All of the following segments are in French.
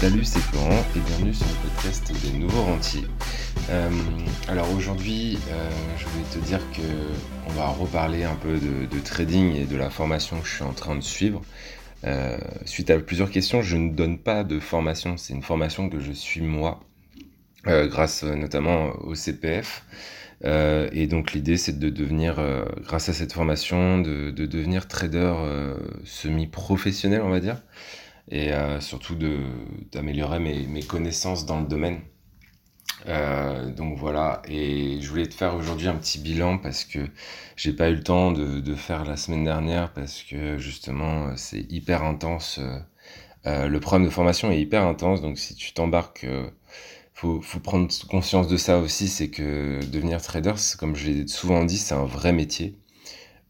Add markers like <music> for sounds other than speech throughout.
Salut, c'est Florent et bienvenue sur le podcast des nouveaux rentiers. Euh, alors aujourd'hui, euh, je voulais te dire que on va reparler un peu de, trading et de la formation que je suis en train de suivre. Euh, suite à plusieurs questions, je ne donne pas de formation, c'est une formation que je suis moi, grâce notamment au CPF. et donc l'idée c'est de devenir, grâce à cette formation, de devenir trader semi-professionnel, on va dire et euh, surtout d'améliorer mes, mes, connaissances dans le domaine. Euh, donc voilà, et je voulais te faire aujourd'hui un petit bilan parce que j'ai pas eu le temps de, de, faire la semaine dernière parce que justement c'est hyper intense. Euh, le programme de formation est hyper intense, donc si tu t'embarques, faut, faut prendre conscience de ça aussi, c'est que devenir trader, comme je l'ai souvent dit, c'est un vrai métier.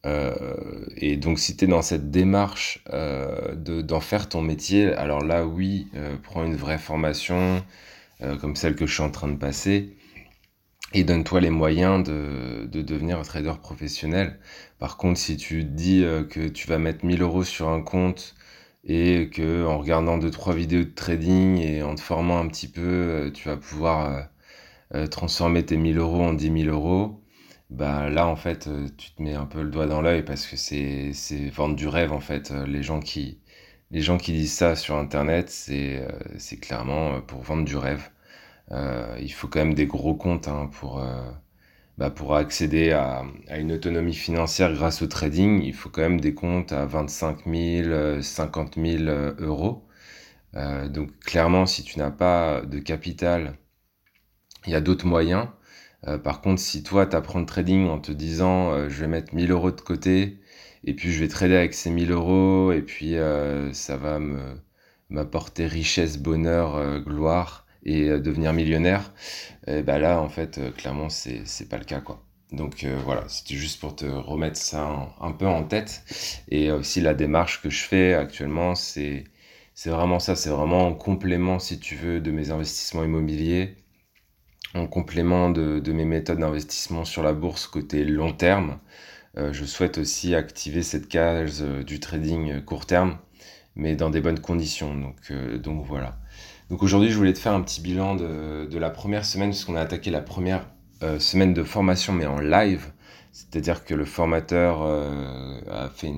Euh, et donc si tu es dans cette démarche euh, d'en faire ton métier, alors là oui, euh, prends une vraie formation comme celle que je suis en train de passer et donne-toi les moyens de, de, devenir un trader professionnel. Par contre, si tu dis que tu vas mettre 1000 euros sur un compte et que en regardant deux trois vidéos de trading et en te formant un petit peu, tu vas pouvoir transformer tes 1000 euros en 10 000 euros, bah là en fait euh, tu te mets un peu le doigt dans l'œil parce que c'est vendre du rêve en fait. Euh, les gens qui les gens qui disent ça sur internet c'est euh, clairement pour vendre du rêve. Il faut quand même des gros comptes hein, pour bah, pour accéder à, à une autonomie financière grâce au trading. Il faut quand même des comptes à 25 000 50 000 euros. Donc clairement si tu n'as pas de capital il y a d'autres moyens euh, par contre, si toi, tu apprends le trading en te disant euh, je vais mettre 1000 euros de côté et puis je vais trader avec ces 1000 euros et puis euh, ça va m'apporter richesse, bonheur, gloire et devenir millionnaire, et bah là, en fait, clairement, c'est pas le cas, quoi. Donc voilà, c'était juste pour te remettre ça un peu en tête. Et aussi la démarche que je fais actuellement, c'est c'est vraiment ça, c'est vraiment en complément, si tu veux, de mes investissements immobiliers en complément de, mes méthodes d'investissement sur la bourse côté long terme, euh, je souhaite aussi activer cette case euh, du trading court terme, mais dans des bonnes conditions. Donc, euh, voilà. Donc aujourd'hui, je voulais te faire un petit bilan de, la première semaine, puisqu'on a attaqué la première semaine de formation, mais en live. C'est-à-dire que le formateur a fait,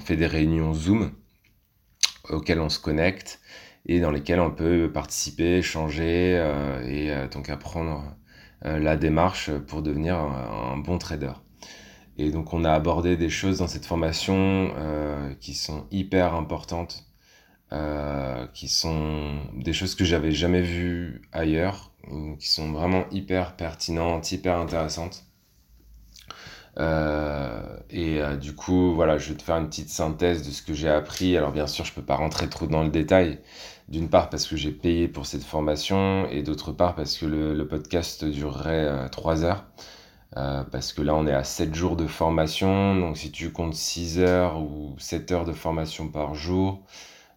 fait des réunions Zoom auxquelles on se connecte et dans lesquels on peut participer, échanger euh, et euh, donc apprendre euh, la démarche pour devenir un, bon trader. Et donc on a abordé des choses dans cette formation qui sont hyper importantes, qui sont des choses que j'avais jamais vues ailleurs, qui sont vraiment hyper pertinentes, hyper intéressantes. Et du coup, voilà, je vais te faire une petite synthèse de ce que j'ai appris. Alors bien sûr, je peux pas rentrer trop dans le détail, d'une part parce que j'ai payé pour cette formation et d'autre part parce que le, podcast durerait 3 euh, heures. Euh, parce que là, on est à 7 jours de formation. Donc, si tu comptes 6 heures ou 7 heures de formation par jour,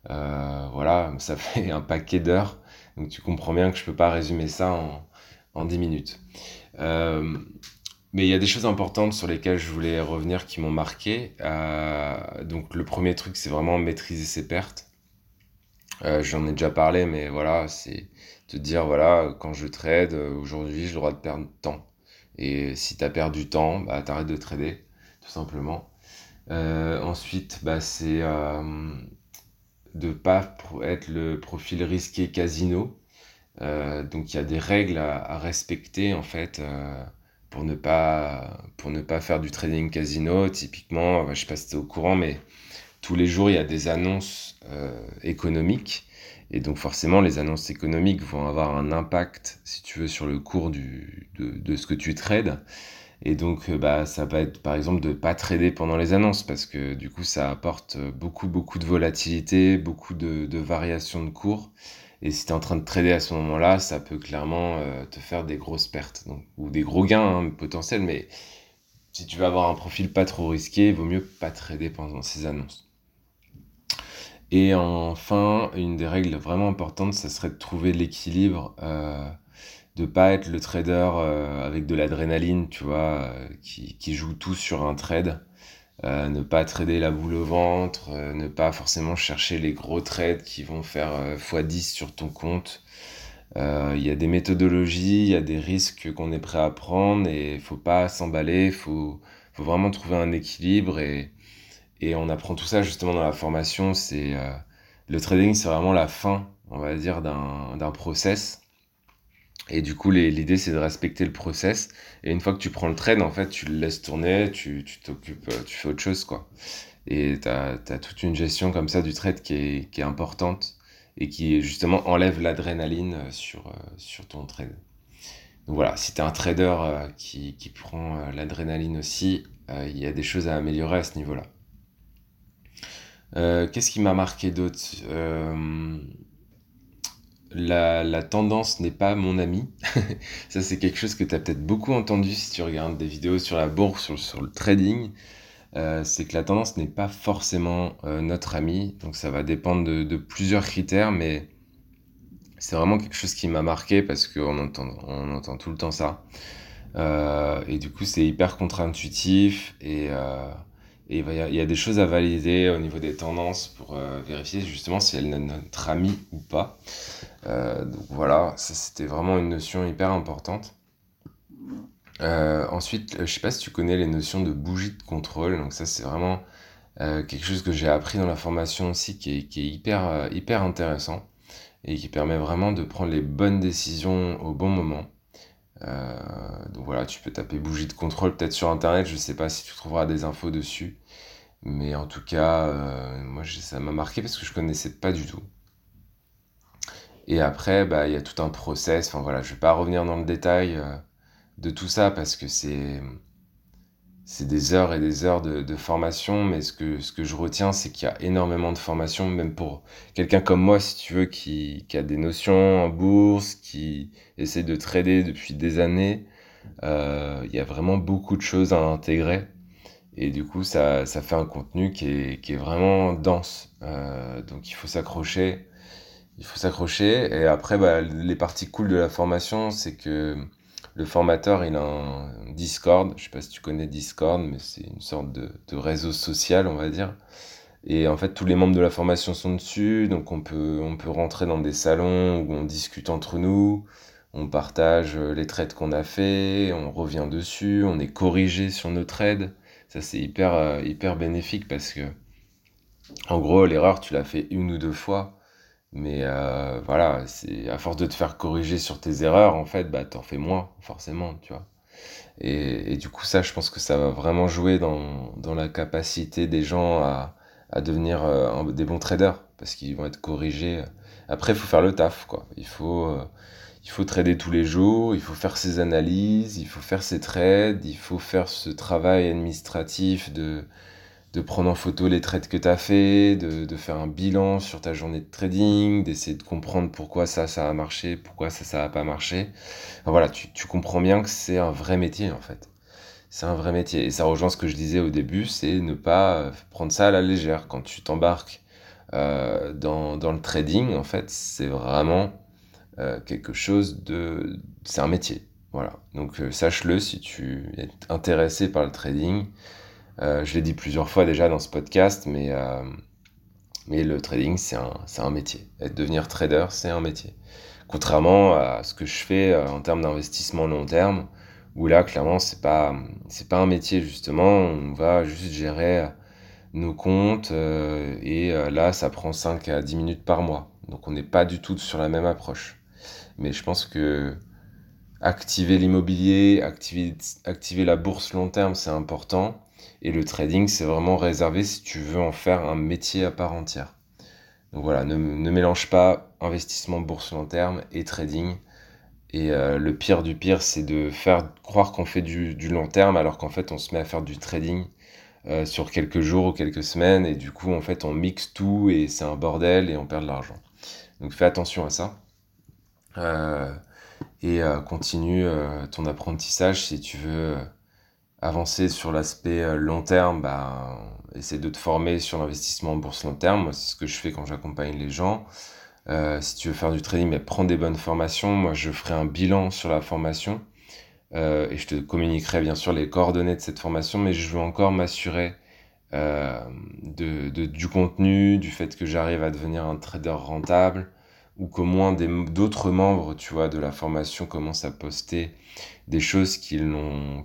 euh, voilà, ça <laughs> fait un paquet d'heures. Donc, tu comprends bien que je ne peux pas résumer ça en, en 10 minutes. Mais il y a des choses importantes sur lesquelles je voulais revenir qui m'ont marqué. donc, le premier truc, c'est vraiment maîtriser ses pertes. Euh, j'en ai déjà parlé, mais voilà, c'est te dire, voilà, quand je trade, euh, aujourd'hui, j'ai le droit de perdre temps. Et si tu as perdu du temps, bah, t'arrêtes de trader, tout simplement. Euh, ensuite, bah, c'est euh, de pas être le profil risqué casino. donc, il y a des règles à respecter, en fait, pour, ne pas, pour ne pas faire du trading casino. Typiquement, je sais pas si tu es au courant, mais tous les jours, il y a des annonces euh, économiques. Et donc forcément, les annonces économiques vont avoir un impact, si tu veux, sur le cours du, de, de, ce que tu trades. Et donc, euh, bah, ça va être par exemple de ne pas trader pendant les annonces, parce que du coup, ça apporte beaucoup, beaucoup de volatilité, beaucoup de, de variations de cours. Et si tu es en train de trader à ce moment-là, ça peut clairement euh, te faire des grosses pertes, ou des gros gains hein, potentiels. Mais si tu veux avoir un profil pas trop risqué, il vaut mieux pas trader pendant ces annonces. Et enfin, une des règles vraiment importantes, ça serait de trouver l'équilibre, euh, de pas être le trader euh, avec de l'adrénaline, tu vois, euh, qui, qui, joue tout sur un trade. euh, ne pas trader la boule au ventre, ne pas forcément chercher les gros trades qui vont faire x10 sur ton compte. Il y a des méthodologies, il y a des risques qu'on est prêt à prendre et il faut pas s'emballer, il faut, faut, vraiment trouver un équilibre et, et, on apprend tout ça justement dans la formation. C'est le trading, c'est vraiment la fin, on va dire, d'un process. Et du coup, l'idée, c'est de respecter le process. Et une fois que tu prends le trade, en fait, tu le laisses tourner, tu t'occupes, euh, tu, fais autre chose, quoi. Et tu as, toute une gestion comme ça du trade qui est, qui est importante et qui, justement, enlève l'adrénaline euh, sur, euh, sur ton trade. Donc voilà, si tu es un trader qui, qui prend l'adrénaline aussi, il y a des choses à améliorer à ce niveau-là. Qu'est-ce qui m'a marqué d'autre? La, tendance n'est pas mon ami. <laughs> ça, c'est quelque chose que tu as peut-être beaucoup entendu si tu regardes des vidéos sur la bourse, sur, le trading. Euh, c'est que la tendance n'est pas forcément euh, notre ami. Donc, ça va dépendre de, plusieurs critères, mais c'est vraiment quelque chose qui m'a marqué parce qu'on entend, on entend tout le temps ça. Euh, et du coup, c'est hyper contre-intuitif et et il y, a des choses à valider au niveau des tendances pour euh, vérifier justement si elle est notre amie ou pas. Euh, donc voilà, ça c'était vraiment une notion hyper importante. Euh, ensuite, je sais pas si tu connais les notions de bougie de contrôle. Donc ça c'est vraiment quelque chose que j'ai appris dans la formation aussi qui est, qui est hyper, hyper intéressant et qui permet vraiment de prendre les bonnes décisions au bon moment. Donc voilà, tu peux taper bougie de contrôle peut-être sur internet, je sais pas si tu trouveras des infos dessus. Mais en tout cas, euh, moi ça m'a marqué parce que je connaissais pas du tout. Et après, bah, il y a tout un process. Enfin voilà, je vais pas revenir dans le détail euh, de tout ça parce que c'est des heures et des heures de, formation, mais ce que, je retiens, c'est qu'il y a énormément de formation, même pour quelqu'un comme moi, si tu veux, qui, a des notions en bourse, qui essaie de trader depuis des années. Euh, il y a vraiment beaucoup de choses à intégrer. Et du coup, ça, ça fait un contenu qui est, qui est vraiment dense. Euh, donc il faut s'accrocher. Il faut s'accrocher. Et après, bah, les parties cool de la formation, c'est que le formateur, il a un Discord. Je sais pas si tu connais Discord, mais c'est une sorte de, réseau social, on va dire. Et en fait, tous les membres de la formation sont dessus, donc on peut, on peut rentrer dans des salons où on discute entre nous, on partage les trades qu'on a fait, on revient dessus, on est corrigé sur nos trades. Ça, c'est hyper, euh, hyper bénéfique parce que, en gros, l'erreur, tu l'as fait une ou deux fois mais euh, voilà, c'est à force de te faire corriger sur tes erreurs, en fait, bah t'en fais moins, forcément, tu vois. Et, du coup, ça, je pense que ça va vraiment jouer dans, dans la capacité des gens à, à devenir euh, des bons traders, parce qu'ils vont être corrigés. Après, il faut faire le taf, quoi. Il faut, euh, il faut trader tous les jours, il faut faire ses analyses, il faut faire ses trades, il faut faire ce travail administratif de de prendre en photo les trades que tu as fait, de, faire un bilan sur ta journée de trading, d'essayer de comprendre pourquoi ça, ça a marché, pourquoi ça, ça n'a pas marché. voilà, tu, comprends bien que c'est un vrai métier en fait. C'est un vrai métier. Et ça rejoint ce que je disais au début, c'est ne pas prendre ça à la légère. Quand tu t'embarques euh, dans, le trading, en fait, c'est vraiment euh, quelque chose de... C'est un métier. Voilà. Donc sache-le si tu es intéressé par le trading. Euh, je l'ai dit plusieurs fois déjà dans ce podcast, mais, euh, mais le trading, c'est un, un, métier. Et devenir trader, c'est un métier. Contrairement à ce que je fais euh, en termes d'investissement long terme, où là, clairement, c'est pas, pas un métier, justement. On va juste gérer nos comptes, et là, ça prend 5 à 10 minutes par mois. Donc, on n'est pas du tout sur la même approche. Mais je pense que activer l'immobilier, activer, activer la bourse long terme, c'est important. Et le trading, c'est vraiment réservé si tu veux en faire un métier à part entière. Donc voilà, ne, mélange pas investissement bourse long terme et trading. Et euh, le pire du pire, c'est de faire croire qu'on fait du, long terme alors qu'en fait on se met à faire du trading euh, sur quelques jours ou quelques semaines et du coup en fait on mixe tout et c'est un bordel et on perd de l'argent. Donc fais attention à ça. Euh, et continue ton apprentissage si tu veux avancer sur l'aspect euh, long terme, bah, essaie de te former sur l'investissement en bourse long terme. c'est ce que je fais quand j'accompagne les gens. Euh, si tu veux faire du trading, mais prends des bonnes formations. Moi, je ferai un bilan sur la formation euh, et je te communiquerai bien sûr les coordonnées de cette formation, mais je veux encore m'assurer du contenu, du fait que j'arrive à devenir un trader rentable, ou qu'au moins d'autres membres, tu vois, de la formation commencent à poster des choses qui,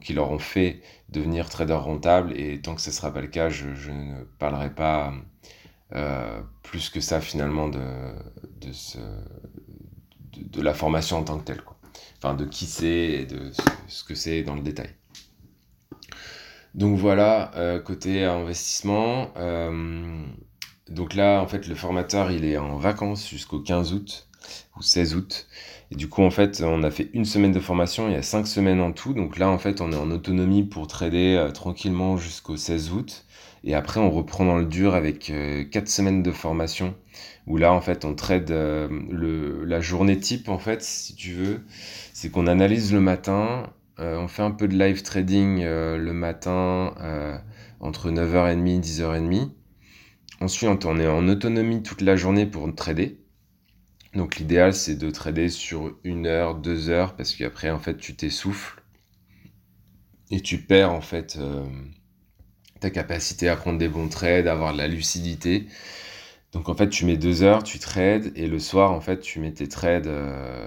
qui leur ont fait devenir trader rentable. Et tant que ce ne sera pas le cas, je, ne parlerai pas euh, plus que ça finalement de, de, ce, de, la formation en tant que telle. Quoi. Enfin, de qui c'est et de ce, que c'est dans le détail. Donc voilà, euh, côté investissement. Euh, donc là, en fait, le formateur, il est en vacances jusqu'au 15 août ou 16 août. Et du coup, en fait, on a fait une semaine de formation, il y a cinq semaines en tout. Donc là, en fait, on est en autonomie pour trader euh, tranquillement jusqu'au 16 août. Et après, on reprend dans le dur avec euh, quatre semaines de formation, où là, en fait, on trade euh, le, la journée type, en fait, si tu veux. C'est qu'on analyse le matin, on fait un peu de live trading le matin entre 9h30 et 10h30. Ensuite, on est en autonomie toute la journée pour trader. Donc l'idéal, c'est de trader sur une heure, deux heures, parce qu'après, en fait, tu t'essouffles et tu perds, en fait, euh, ta capacité à prendre des bons trades, avoir de la lucidité. Donc en fait, tu mets deux heures, tu trades, et le soir, en fait, tu mets tes trades, euh,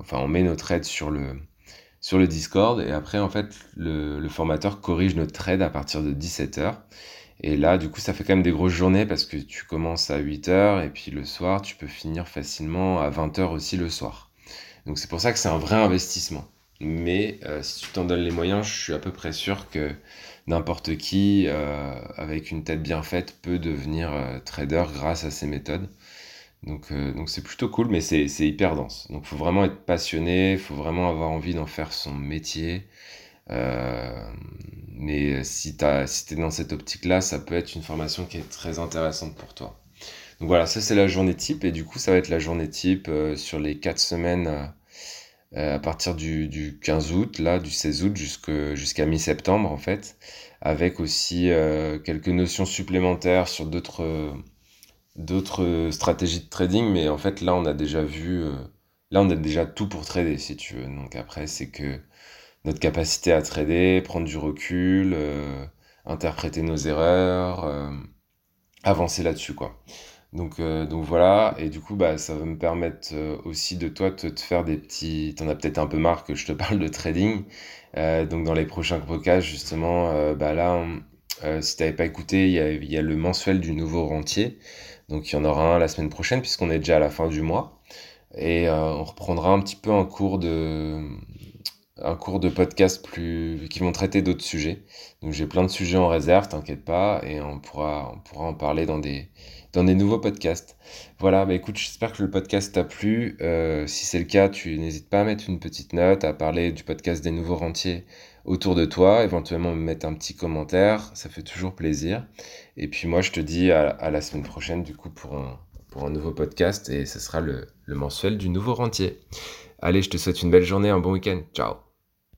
enfin, on met nos trades sur le, sur Discord, et après, en fait, le, le formateur corrige notre trade à partir de 17 heures. Et là, du coup, ça fait quand même des grosses journées parce que tu commences à 8h et puis le soir, tu peux finir facilement à 20h aussi le soir. Donc c'est pour ça que c'est un vrai investissement. Mais euh, si tu t'en donnes les moyens, je suis à peu près sûr que n'importe qui, euh, avec une tête bien faite, peut devenir euh, trader grâce à ces méthodes. Donc donc c'est plutôt cool, mais c'est hyper dense. Donc il faut vraiment être passionné, il faut vraiment avoir envie d'en faire son métier. Euh, mais si tu es dans cette optique-là, ça peut être une formation qui est très intéressante pour toi. Donc voilà, ça c'est la journée type, et du coup ça va être la journée type euh, sur les 4 semaines euh, à partir du, du, 15 août, là, du 16 août jusqu'à mi-septembre en fait, avec aussi quelques notions supplémentaires sur d'autres stratégies de trading, mais en fait là on a déjà vu, là on a déjà tout pour trader si tu veux. Donc après c'est que notre capacité à trader, prendre du recul, euh, interpréter nos erreurs, euh, avancer là-dessus, quoi. Donc, euh, donc voilà, et du coup, bah, ça va me permettre aussi de toi de te faire des petits... T'en as peut-être un peu marre que je te <laughs> parle de trading. donc dans les prochains podcasts, justement, bah là, si t'avais pas écouté, il y a, y a, le mensuel du nouveau rentier. Donc il y en aura un la semaine prochaine, puisqu'on est déjà à la fin du mois. Et on reprendra un petit peu un cours de, un cours de podcast plus qui vont traiter d'autres sujets. Donc j'ai plein de sujets en réserve, t'inquiète pas, et on pourra, on pourra en parler dans des, dans des nouveaux podcasts. Voilà, bah écoute, j'espère que le podcast t'a plu. Euh, si c'est le cas, tu n'hésites pas à mettre une petite note, à parler du podcast des nouveaux rentiers autour de toi, éventuellement me mettre un petit commentaire, ça fait toujours plaisir. Et puis moi, je te dis à, la semaine prochaine, du coup, pour un, pour un nouveau podcast, et ce sera le, le mensuel du nouveau rentier. Allez, je te souhaite une belle journée, un bon week-end. Ciao